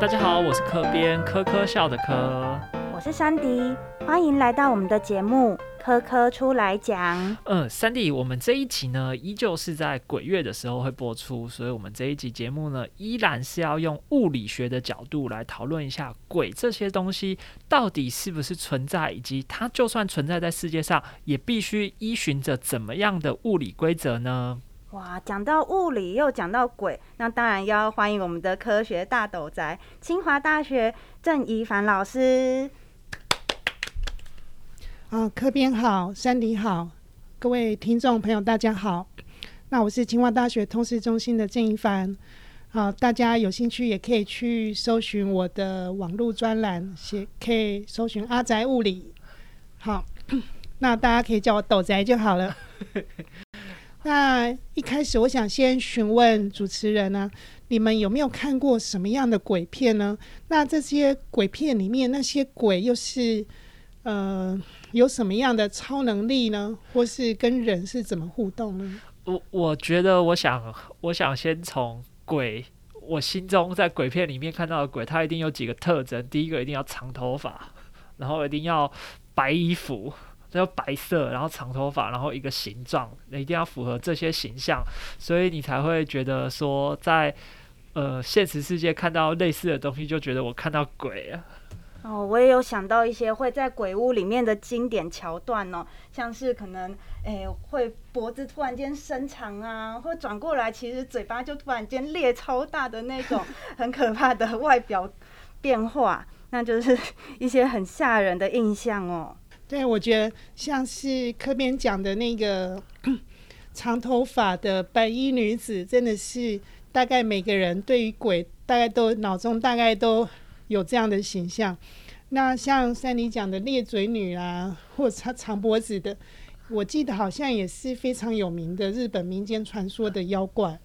大家好，我是科编科科笑的科，我是珊迪，欢迎来到我们的节目《科科出来讲》。嗯，珊迪，我们这一集呢，依旧是在鬼月的时候会播出，所以我们这一集节目呢，依然是要用物理学的角度来讨论一下鬼这些东西到底是不是存在，以及它就算存在在世界上，也必须依循着怎么样的物理规则呢？哇，讲到物理又讲到鬼，那当然要欢迎我们的科学大斗宅——清华大学郑怡凡老师。啊，科编好，山迪好，各位听众朋友大家好。那我是清华大学通识中心的郑怡凡。好，大家有兴趣也可以去搜寻我的网络专栏，写可以搜寻阿宅物理。好，那大家可以叫我斗宅就好了。那一开始，我想先询问主持人呢，你们有没有看过什么样的鬼片呢？那这些鬼片里面，那些鬼又是呃有什么样的超能力呢？或是跟人是怎么互动呢？我我觉得，我想，我想先从鬼，我心中在鬼片里面看到的鬼，它一定有几个特征。第一个，一定要长头发，然后一定要白衣服。要白色，然后长头发，然后一个形状，一定要符合这些形象，所以你才会觉得说，在呃现实世界看到类似的东西，就觉得我看到鬼了。哦，我也有想到一些会在鬼屋里面的经典桥段哦，像是可能诶会脖子突然间伸长啊，或转过来，其实嘴巴就突然间裂超大的那种 很可怕的外表变化，那就是 一些很吓人的印象哦。对，我觉得像是科边讲的那个长头发的白衣女子，真的是大概每个人对于鬼大概都脑中大概都有这样的形象。那像三里讲的裂嘴女啊，或长长脖子的，我记得好像也是非常有名的日本民间传说的妖怪。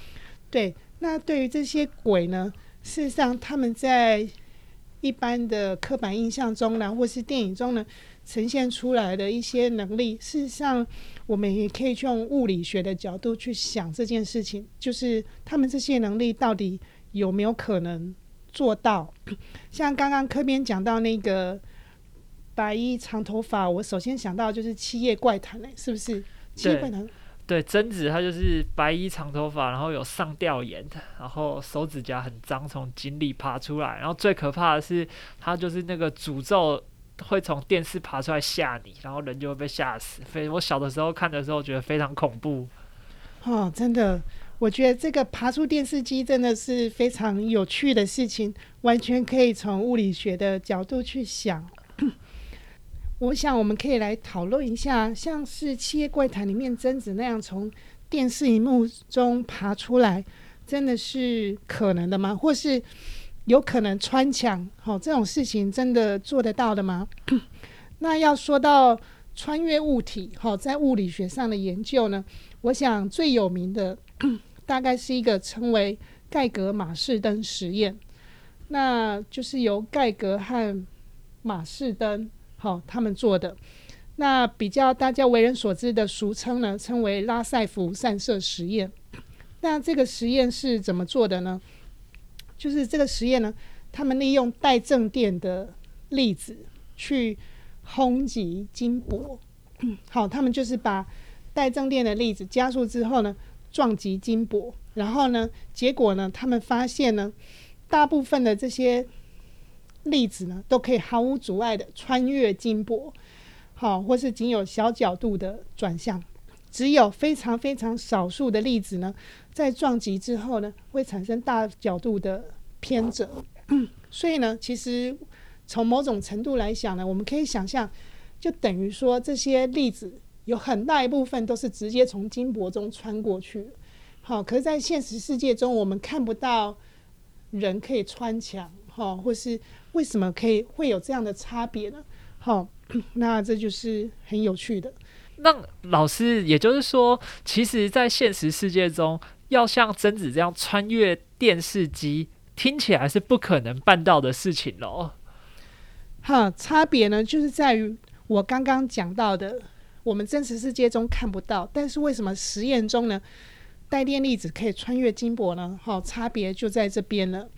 对，那对于这些鬼呢，事实上他们在一般的刻板印象中呢，或是电影中呢。呈现出来的一些能力，事实上，我们也可以用物理学的角度去想这件事情，就是他们这些能力到底有没有可能做到？像刚刚科边讲到那个白衣长头发，我首先想到就是《七夜怪谈》嘞，是不是？七夜怪谈。对，贞子她就是白衣长头发，然后有上吊眼，然后手指甲很脏，从井里爬出来，然后最可怕的是，她就是那个诅咒。会从电视爬出来吓你，然后人就会被吓死。非我小的时候看的时候，觉得非常恐怖。哦，真的，我觉得这个爬出电视机真的是非常有趣的事情，完全可以从物理学的角度去想。我想我们可以来讨论一下，像是《七夜怪谈》里面贞子那样从电视荧幕中爬出来，真的是可能的吗？或是？有可能穿墙，好这种事情真的做得到的吗？那要说到穿越物体，好在物理学上的研究呢，我想最有名的大概是一个称为盖格马士登实验，那就是由盖格和马士登好他们做的。那比较大家为人所知的俗称呢，称为拉塞福散射实验。那这个实验是怎么做的呢？就是这个实验呢，他们利用带正电的粒子去轰击金箔。好，他们就是把带正电的粒子加速之后呢，撞击金箔，然后呢，结果呢，他们发现呢，大部分的这些粒子呢，都可以毫无阻碍的穿越金箔，好，或是仅有小角度的转向。只有非常非常少数的粒子呢，在撞击之后呢，会产生大角度的偏折。所以呢，其实从某种程度来讲呢，我们可以想象，就等于说这些粒子有很大一部分都是直接从金箔中穿过去。好，可是，在现实世界中，我们看不到人可以穿墙，哈，或是为什么可以会有这样的差别呢？好，那这就是很有趣的。那老师，也就是说，其实，在现实世界中，要像贞子这样穿越电视机，听起来是不可能办到的事情喽。哈，差别呢，就是在于我刚刚讲到的，我们真实世界中看不到，但是为什么实验中呢，带电粒子可以穿越金箔呢？好，差别就在这边了。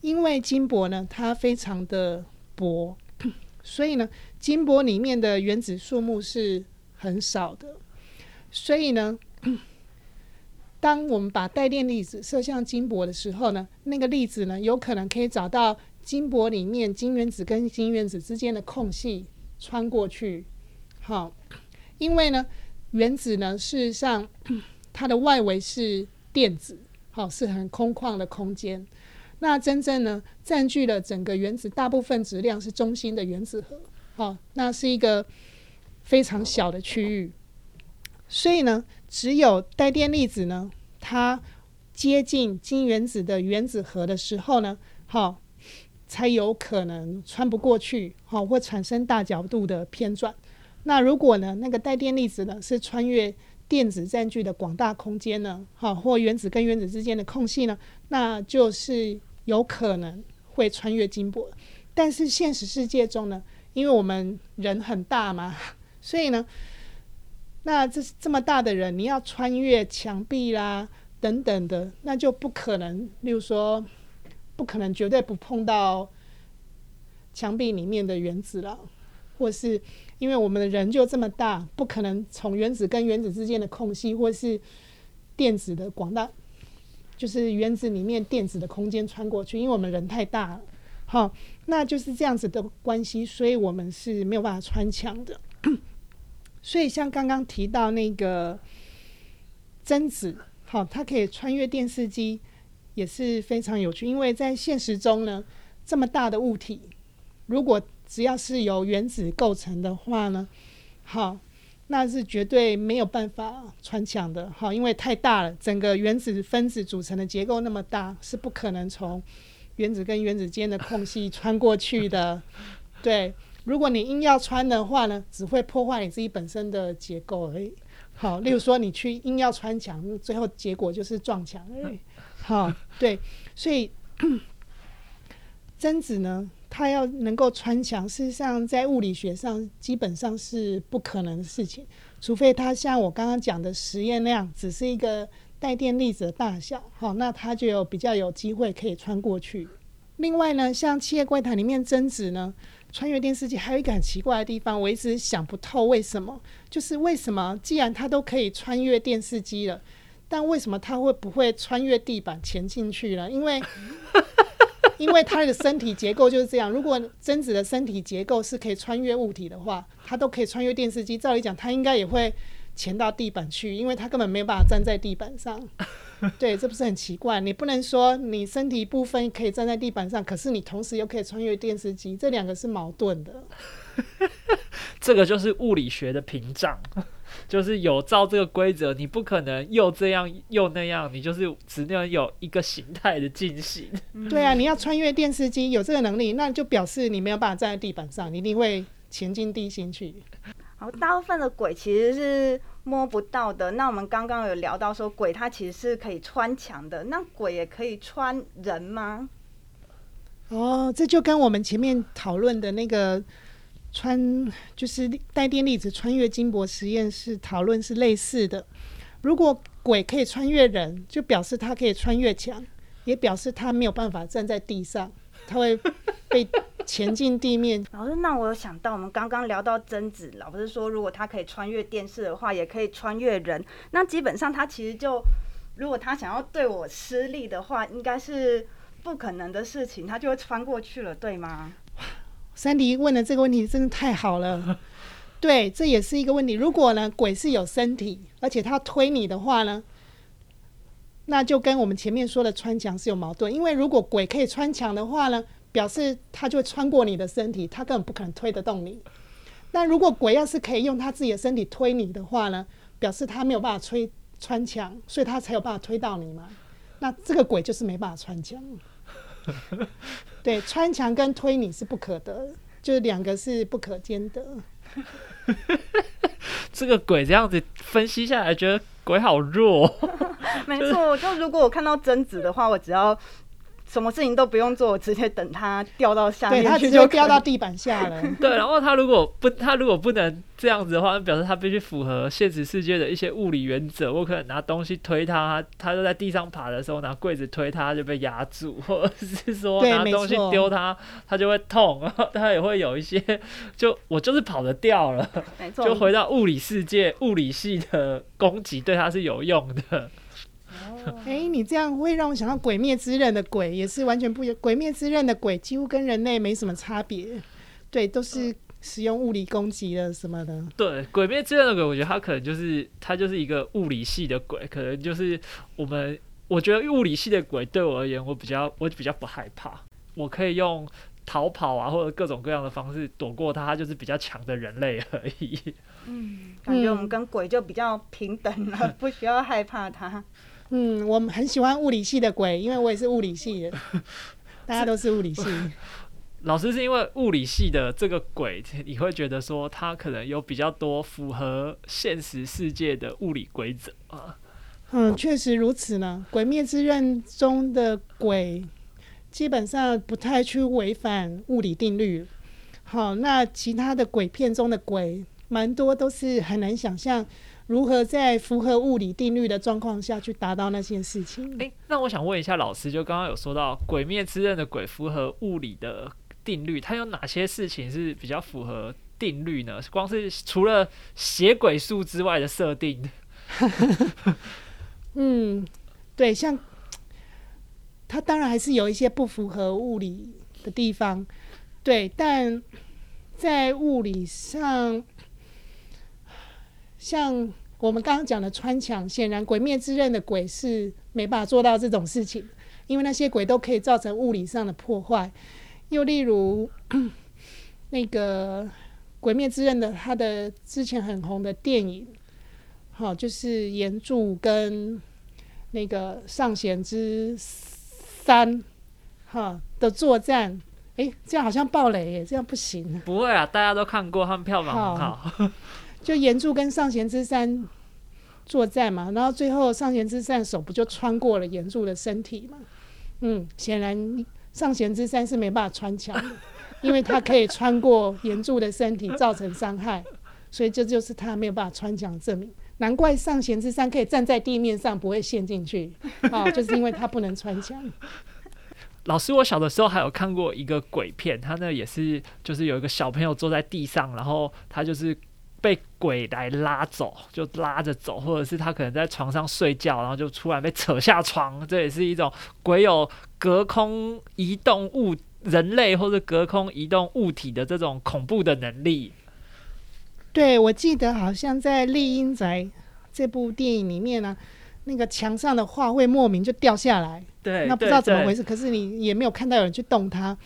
因为金箔呢，它非常的薄，所以呢，金箔里面的原子数目是很少的。所以呢，当我们把带电粒子射向金箔的时候呢，那个粒子呢，有可能可以找到金箔里面金原子跟金原子之间的空隙穿过去。好，因为呢，原子呢，事实上 它的外围是电子，好，是很空旷的空间。那真正呢，占据了整个原子大部分质量是中心的原子核，好，那是一个非常小的区域。所以呢，只有带电粒子呢，它接近金原子的原子核的时候呢，好，才有可能穿不过去，好，会产生大角度的偏转。那如果呢，那个带电粒子呢，是穿越电子占据的广大空间呢，好，或原子跟原子之间的空隙呢，那就是。有可能会穿越金箔，但是现实世界中呢，因为我们人很大嘛，所以呢，那这这么大的人，你要穿越墙壁啦等等的，那就不可能。例如说，不可能绝对不碰到墙壁里面的原子了，或是因为我们的人就这么大，不可能从原子跟原子之间的空隙，或是电子的广大。就是原子里面电子的空间穿过去，因为我们人太大了，好，那就是这样子的关系，所以我们是没有办法穿墙的。所以像刚刚提到那个贞子，好，它可以穿越电视机，也是非常有趣。因为在现实中呢，这么大的物体，如果只要是由原子构成的话呢，好。那是绝对没有办法穿墙的，哈，因为太大了，整个原子分子组成的结构那么大，是不可能从原子跟原子间的空隙穿过去的。对，如果你硬要穿的话呢，只会破坏你自己本身的结构而已。好，例如说你去硬要穿墙，最后结果就是撞墙而已。好，对，所以 贞子呢？它要能够穿墙，事实上在物理学上基本上是不可能的事情，除非它像我刚刚讲的实验那样，只是一个带电粒子的大小，好，那它就有比较有机会可以穿过去。另外呢，像《七夜怪谈》里面贞子呢，穿越电视机还有一个很奇怪的地方，我一直想不透为什么，就是为什么既然它都可以穿越电视机了，但为什么它会不会穿越地板潜进去了？因为因为它的身体结构就是这样。如果贞子的身体结构是可以穿越物体的话，它都可以穿越电视机。照理讲，它应该也会潜到地板去，因为它根本没有办法站在地板上。对，这不是很奇怪？你不能说你身体部分可以站在地板上，可是你同时又可以穿越电视机，这两个是矛盾的。这个就是物理学的屏障。就是有照这个规则，你不可能又这样又那样，你就是只能有一个形态的进行。对啊，你要穿越电视机，有这个能力，那就表示你没有办法站在地板上，你一定会前进地心去。好，大部分的鬼其实是摸不到的。那我们刚刚有聊到说，鬼它其实是可以穿墙的，那鬼也可以穿人吗？哦，这就跟我们前面讨论的那个。穿就是带电粒子穿越金箔实验室讨论是类似的。如果鬼可以穿越人，就表示他可以穿越墙，也表示他没有办法站在地上，他会被 潜进地面。老师，那我有想到，我们刚刚聊到贞子，老师说如果他可以穿越电视的话，也可以穿越人。那基本上他其实就，如果他想要对我施力的话，应该是不可能的事情，他就会穿过去了，对吗？三迪问的这个问题真的太好了，对，这也是一个问题。如果呢，鬼是有身体，而且他推你的话呢，那就跟我们前面说的穿墙是有矛盾。因为如果鬼可以穿墙的话呢，表示他就会穿过你的身体，他根本不可能推得动你。那如果鬼要是可以用他自己的身体推你的话呢，表示他没有办法推穿墙，所以他才有办法推到你嘛。那这个鬼就是没办法穿墙。对，穿墙跟推你是不可得，就是两个是不可兼得。这个鬼这样子分析下来，觉得鬼好弱。没错，就如果我看到贞子的话，我只要什么事情都不用做，我直接等它掉到下对，面它直接掉到地板下了。对，然后它如果不，它如果不能这样子的话，那表示它必须符合现实世界的一些物理原则。我可能拿东西推它，它就在地上爬的时候拿柜子推它，就被压住，或者是说拿东西丢它，它就会痛，然后它也会有一些，就我就是跑得掉了，没错，就回到物理世界，物理系的攻击对它是有用的。哎、你这样会让我想到《鬼灭之刃》的鬼，也是完全不一样。《鬼灭之刃》的鬼几乎跟人类没什么差别，对，都是使用物理攻击的什么的。对，《鬼灭之刃》的鬼，我觉得他可能就是他就是一个物理系的鬼，可能就是我们我觉得物理系的鬼对我而言，我比较我比较不害怕，我可以用逃跑啊或者各种各样的方式躲过他，他就是比较强的人类而已。嗯，感觉我们嗯跟鬼就比较平等了，不需要害怕它。嗯，我们很喜欢物理系的鬼，因为我也是物理系的，大家都是物理系。老师是因为物理系的这个鬼，你会觉得说他可能有比较多符合现实世界的物理规则啊。嗯，确实如此呢。《鬼灭之刃》中的鬼基本上不太去违反物理定律。好，那其他的鬼片中的鬼，蛮多都是很难想象如何在符合物理定律的状况下去达到那件事情。诶，那我想问一下老师，就刚刚有说到《鬼灭之刃》的鬼符合物理的定律，它有哪些事情是比较符合定律呢？光是除了血鬼术之外的设定，嗯，对，像它当然还是有一些不符合物理的地方，对，但在物理上，像我们刚刚讲的穿墙，显然《鬼灭之刃》的鬼是没办法做到这种事情，因为那些鬼都可以造成物理上的破坏。又例如 那个《鬼灭之刃》的它的之前很红的电影。好，就是岩柱跟那个上弦之三哈的作战，诶，这样好像暴雷耶，这样不行。不会啊，大家都看过，他们票房很好。就岩柱跟上弦之三作战嘛，然后最后上弦之三手不就穿过了岩柱的身体嘛？嗯，显然上弦之三是没办法穿墙的，因为他可以穿过岩柱的身体造成伤害，所以这就是他没有办法穿墙的证明。难怪上弦之山可以站在地面上不会陷进去啊，就是因为他不能穿墙。老师，我小的时候还有看过一个鬼片，他那也是就是有一个小朋友坐在地上，然后他就是被鬼来拉走，就拉着走，或者是他可能在床上睡觉，然后就突然被扯下床，这也是一种鬼有隔空移动物人类或者隔空移动物体的这种恐怖的能力。对，我记得好像在《丽英宅》这部电影里面呢、那个墙上的画会莫名就掉下来，对，那不知道怎么回事。事，可是你也没有看到有人去动它。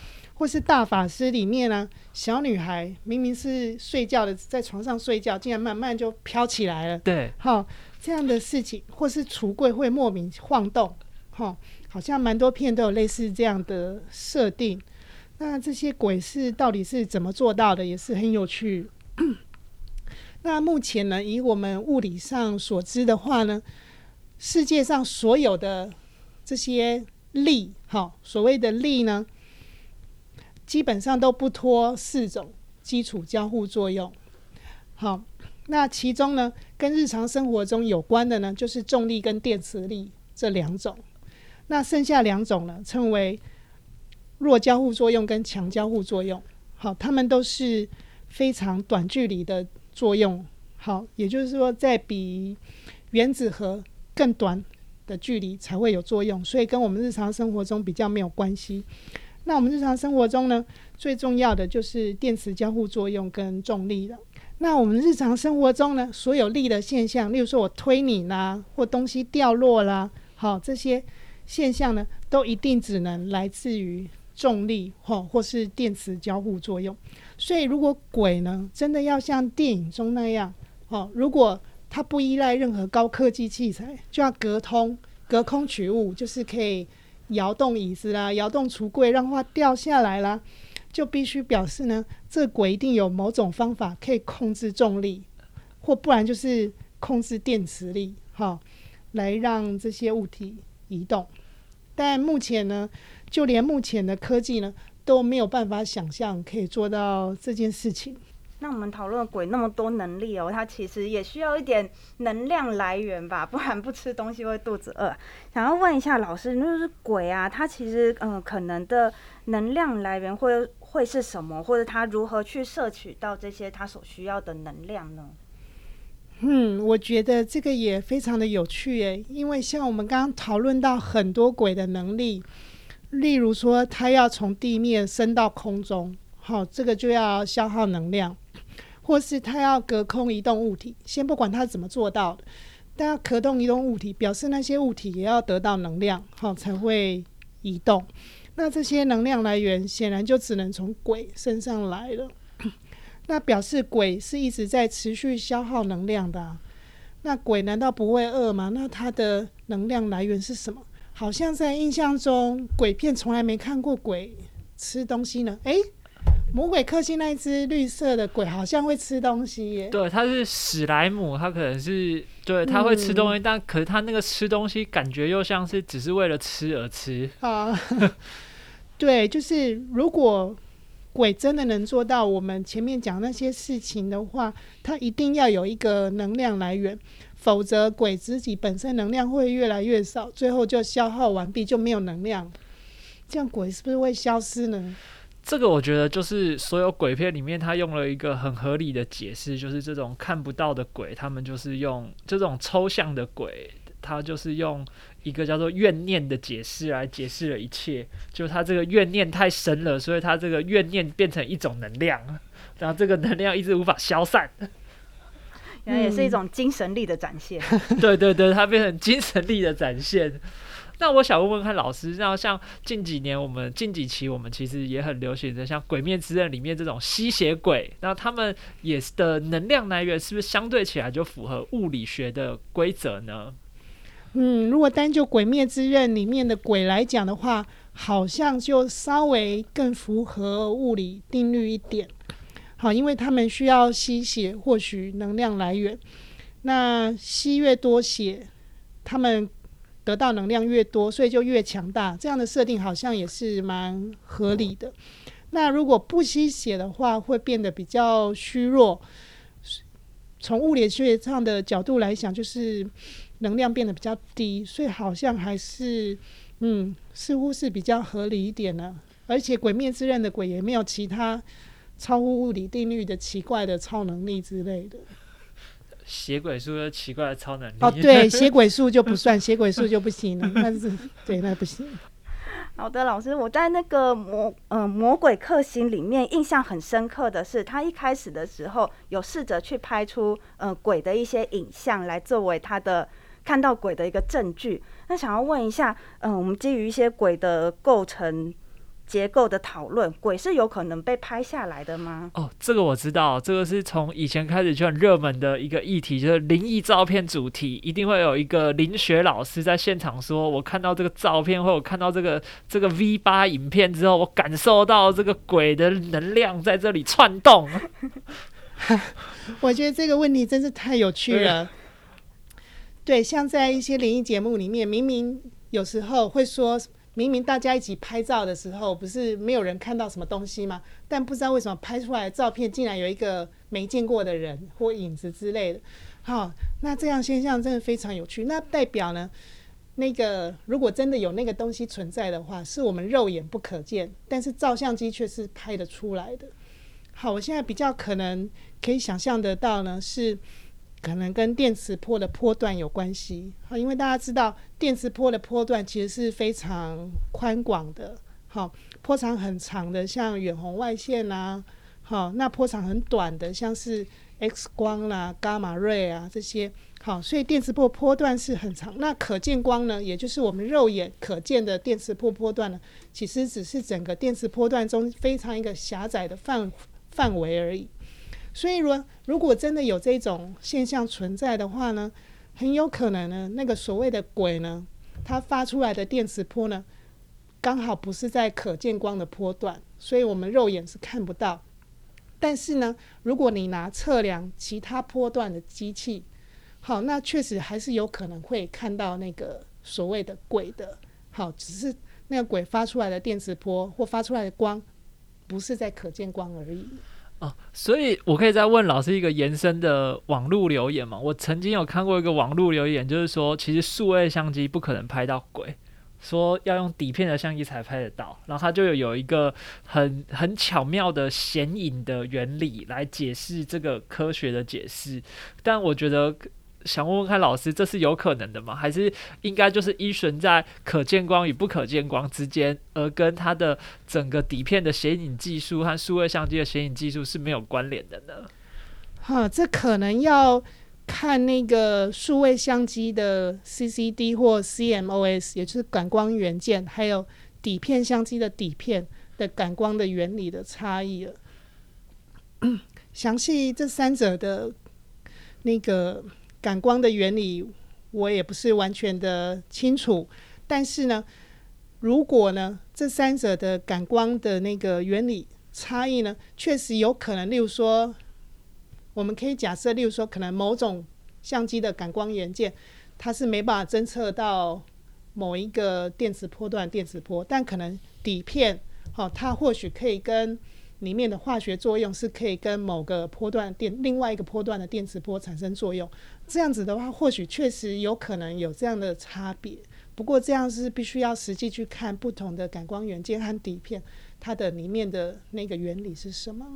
或是大法师里面呢、小女孩明明是睡觉的，在床上睡觉，竟然慢慢就飘起来了。对，好，这样的事情，或是橱柜会莫名晃动，哈，好像蛮多片都有类似这样的设定。那这些鬼是到底是怎么做到的，也是很有趣。那目前呢，以我们物理上所知的话呢，世界上所有的这些力，哈，所谓的力呢，基本上都不脱四种基础交互作用。好，那其中呢，跟日常生活中有关的呢，就是重力跟电磁力这两种。那剩下两种呢，称为弱交互作用跟强交互作用。好，它们都是非常短距离的作用。好，也就是说，在比原子核更短的距离才会有作用，所以跟我们日常生活中比较没有关系。那我们日常生活中呢，最重要的就是电磁交互作用跟重力了。那我们日常生活中呢，所有力的现象，例如说我推你啦，或东西掉落啦，好，这些现象呢，都一定只能来自于重力或或是电磁交互作用。所以，如果鬼呢，真的要像电影中那样，哦，如果它不依赖任何高科技器材，就要隔通、隔空取物，就是可以摇动椅子啦、摇动橱柜，让它掉下来啦，就必须表示呢，这鬼一定有某种方法可以控制重力，或不然就是控制电磁力，哈、来让这些物体移动。但目前呢，就连目前的科技呢都没有办法想象可以做到这件事情。那我们讨论鬼那么多能力哦，它其实也需要一点能量来源吧，不然不吃东西会肚子饿。想要问一下老师，就是鬼啊，它其实嗯可能的能量来源会会是什么，或者它如何去摄取到这些它所需要的能量呢？嗯，我觉得这个也非常的有趣诶，因为像我们刚刚讨论到很多鬼的能力，例如说它要从地面升到空中，好，这个就要消耗能量。或是它要隔空移动物体，先不管它怎么做到的，但要隔空移动物体，表示那些物体也要得到能量，好才会移动。那这些能量来源显然就只能从鬼身上来了。那表示鬼是一直在持续消耗能量的。那鬼难道不会饿吗？那它的能量来源是什么？好像在印象中，鬼片从来没看过鬼吃东西呢。诶。魔鬼克星那一只绿色的鬼好像会吃东西耶。对，它是史莱姆，它可能是对，它会吃东西，但可是它那个吃东西感觉又像是只是为了吃而吃啊。对，就是如果鬼真的能做到我们前面讲那些事情的话，它一定要有一个能量来源，否则鬼自己本身能量会越来越少，最后就消耗完毕就没有能量，这样鬼是不是会消失呢？这个我觉得就是所有鬼片里面，他用了一个很合理的解释，就是这种看不到的鬼，他们就是用这种抽象的鬼，他就是用一个叫做怨念的解释来解释了一切。就他这个怨念太深了，所以他这个怨念变成一种能量，然后这个能量一直无法消散。原来也是一种精神力的展现。对对对，它变成精神力的展现。那我想问问看老师，那像近几年我们近几期我们其实也很流行的，像《鬼灭之刃》里面这种吸血鬼，那他们也是的能量来源是不是相对起来就符合物理学的规则呢？嗯，如果单就《鬼灭之刃》里面的鬼来讲的话，好像就稍微更符合物理定律一点。好，因为他们需要吸血获取能量来源，那吸越多血，他们。得到能量越多，所以就越强大。这样的设定好像也是蛮合理的。那如果不吸血的话，会变得比较虚弱。从物理学上的角度来讲，就是能量变得比较低，所以好像还是嗯，似乎是比较合理一点呢。而且《鬼灭之刃》的鬼也没有其他超乎物理定律的奇怪的超能力之类的。血鬼术的奇怪的超能力哦，对，血鬼术就不算，血鬼术就不行了，那是对，那不行。好的，老师，我在那个魔呃魔鬼克星里面印象很深刻的是，他一开始的时候有试着去拍出呃鬼的一些影像来作为他的看到鬼的一个证据。那想要问一下，嗯，我们基于一些鬼的构成。结构的讨论，鬼是有可能被拍下来的吗？哦，这个我知道，这个是从以前开始就很热门的一个议题，就是灵异照片主题，一定会有一个灵学老师在现场说：“我看到这个照片，或者看到这个这个 V 八影片之后，我感受到这个鬼的能量在这里窜动。”我觉得这个问题真是太有趣了。对，像在一些灵异节目里面，明明有时候会说。明明大家一起拍照的时候，不是没有人看到什么东西吗？但不知道为什么拍出来的照片竟然有一个没见过的人或影子之类的。好，那这样现象真的非常有趣。那代表呢，那个如果真的有那个东西存在的话，是我们肉眼不可见，但是照相机却是拍得出来的。好，我现在比较可能可以想象得到呢是。可能跟电磁波的波段有关系，好，因为大家知道电磁波的波段其实是非常宽广的，好，波长很长的，像远红外线啦，好，那波长很短的，像是 X 光啦、伽马瑞啊这些，好，所以电磁波波段是很长。那可见光呢，也就是我们肉眼可见的电磁波波段呢，其实只是整个电磁波段中非常一个狭窄的范范围而已。所以，如如果真的有这种现象存在的话呢，很有可能呢，那个所谓的鬼呢，它发出来的电磁波呢，刚好不是在可见光的波段，所以我们肉眼是看不到。但是呢，如果你拿测量其他波段的机器，好，那确实还是有可能会看到那个所谓的鬼的好，只是那个鬼发出来的电磁波或发出来的光，不是在可见光而已。哦，所以我可以再问老师一个延伸的网络留言嘛？我曾经有看过一个网络留言，就是说其实数位相机不可能拍到鬼，说要用底片的相机才拍得到。然后他就有有一个很很巧妙的显影的原理来解释这个科学的解释，但我觉得。想问问看老师，这是有可能的吗？还是应该就是依循在可见光与不可见光之间，而跟它的整个底片的显影技术和数位相机的显影技术是没有关联的呢？哈，这可能要看那个数位相机的 CCD 或 CMOS，也就是感光元件，还有底片相机的底片的感光的原理的差异了。详细这三者的那个。感光的原理我也不是完全的清楚，但是呢，如果呢这三者的感光的那个原理差异呢，确实有可能，例如说，我们可以假设，例如说，可能某种相机的感光元件它是没办法侦测到某一个电磁波段电磁波，但可能底片，好，它或许可以跟里面的化学作用是可以跟某个波段电另外一个波段的电磁波产生作用。这样子的话，或许确实有可能有这样的差别。不过这样是必须要实际去看不同的感光元件和底片，它的里面的那个原理是什么。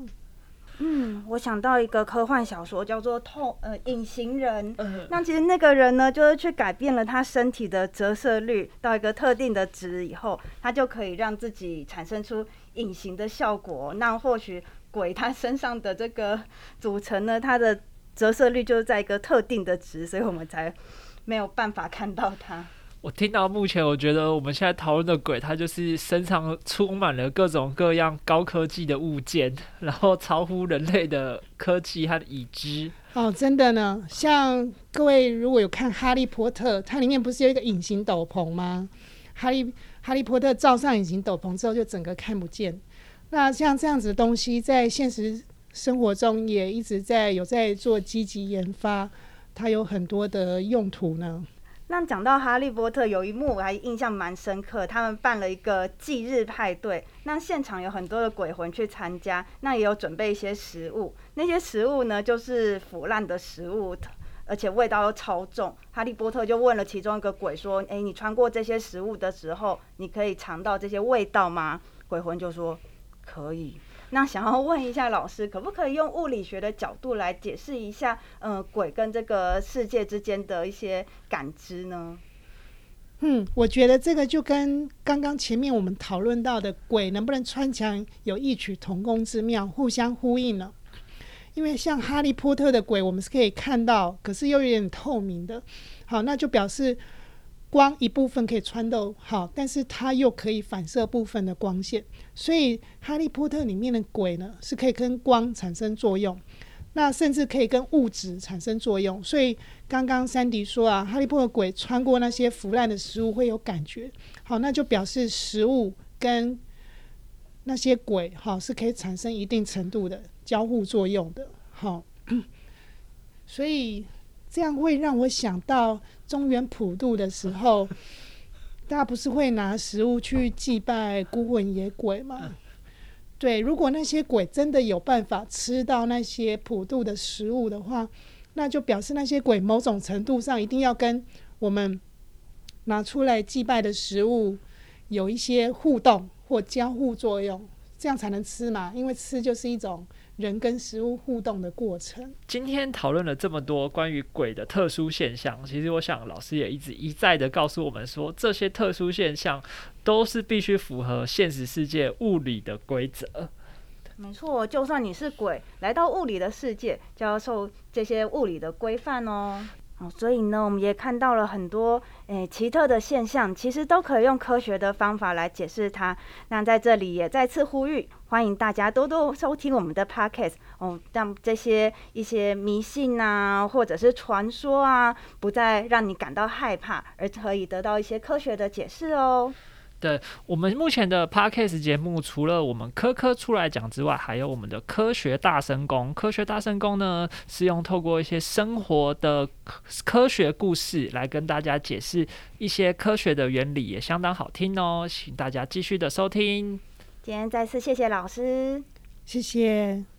嗯，我想到一个科幻小说，叫做《透呃隐形人》。那其实那个人呢，就是去改变了他身体的折射率到一个特定的值以后，他就可以让自己产生出隐形的效果。那或许鬼他身上的这个组成呢，它的折射率就是在一个特定的值，所以我们才没有办法看到它。我听到目前，我觉得我们现在讨论的鬼，它就是身上充满了各种各样高科技的物件，然后超乎人类的科技和已知。哦，真的呢。像各位如果有看《哈利波特》，它里面不是有一个隐形斗篷吗？哈利哈利波特罩上隐形斗篷之后，就整个看不见。那像这样子的东西，在现实生活中也一直在有在做积极研发，它有很多的用途呢。那讲到哈利波特，有一幕我还印象蛮深刻。他们办了一个忌日派对，那现场有很多的鬼魂去参加，那也有准备一些食物。那些食物呢，就是腐烂的食物，而且味道又超重。哈利波特就问了其中一个鬼说：“诶，你穿过这些食物的时候，你可以尝到这些味道吗？”鬼魂就说：“可以。”那想要问一下老师，可不可以用物理学的角度来解释一下，嗯，鬼跟这个世界之间的一些感知呢？嗯，我觉得这个就跟刚刚前面我们讨论到的鬼能不能穿墙有异曲同工之妙，互相呼应了。因为像哈利波特的鬼，我们是可以看到，可是又有点透明的。好，那就表示。光一部分可以穿透好，但是它又可以反射部分的光线，所以《哈利波特》里面的鬼呢是可以跟光产生作用，那甚至可以跟物质产生作用。所以刚刚山迪说啊，《哈利波特》鬼穿过那些腐烂的食物会有感觉，好，那就表示食物跟那些鬼哈是可以产生一定程度的交互作用的，好，所以。这样会让我想到中原普渡的时候，大家不是会拿食物去祭拜孤魂野鬼吗？对，如果那些鬼真的有办法吃到那些普渡的食物的话，那就表示那些鬼某种程度上一定要跟我们拿出来祭拜的食物有一些互动或交互作用，这样才能吃嘛。因为吃就是一种。人跟食物互动的过程。今天讨论了这么多关于鬼的特殊现象，其实我想老师也一直一再的告诉我们说，这些特殊现象都是必须符合现实世界物理的规则。没错，就算你是鬼，来到物理的世界，就要受这些物理的规范哦。哦，所以呢，我们也看到了很多诶奇特的现象，其实都可以用科学的方法来解释它。那在这里也再次呼吁，欢迎大家多多收听我们的 podcast 哦，让这些一些迷信啊，或者是传说啊，不再让你感到害怕，而可以得到一些科学的解释哦。对我们目前的 podcast 节目，除了我们科科出来讲之外，还有我们的科学大神功。科学大神功呢，是用透过一些生活的科学故事来跟大家解释一些科学的原理，也相当好听哦。请大家继续的收听。今天再次谢谢老师，谢谢。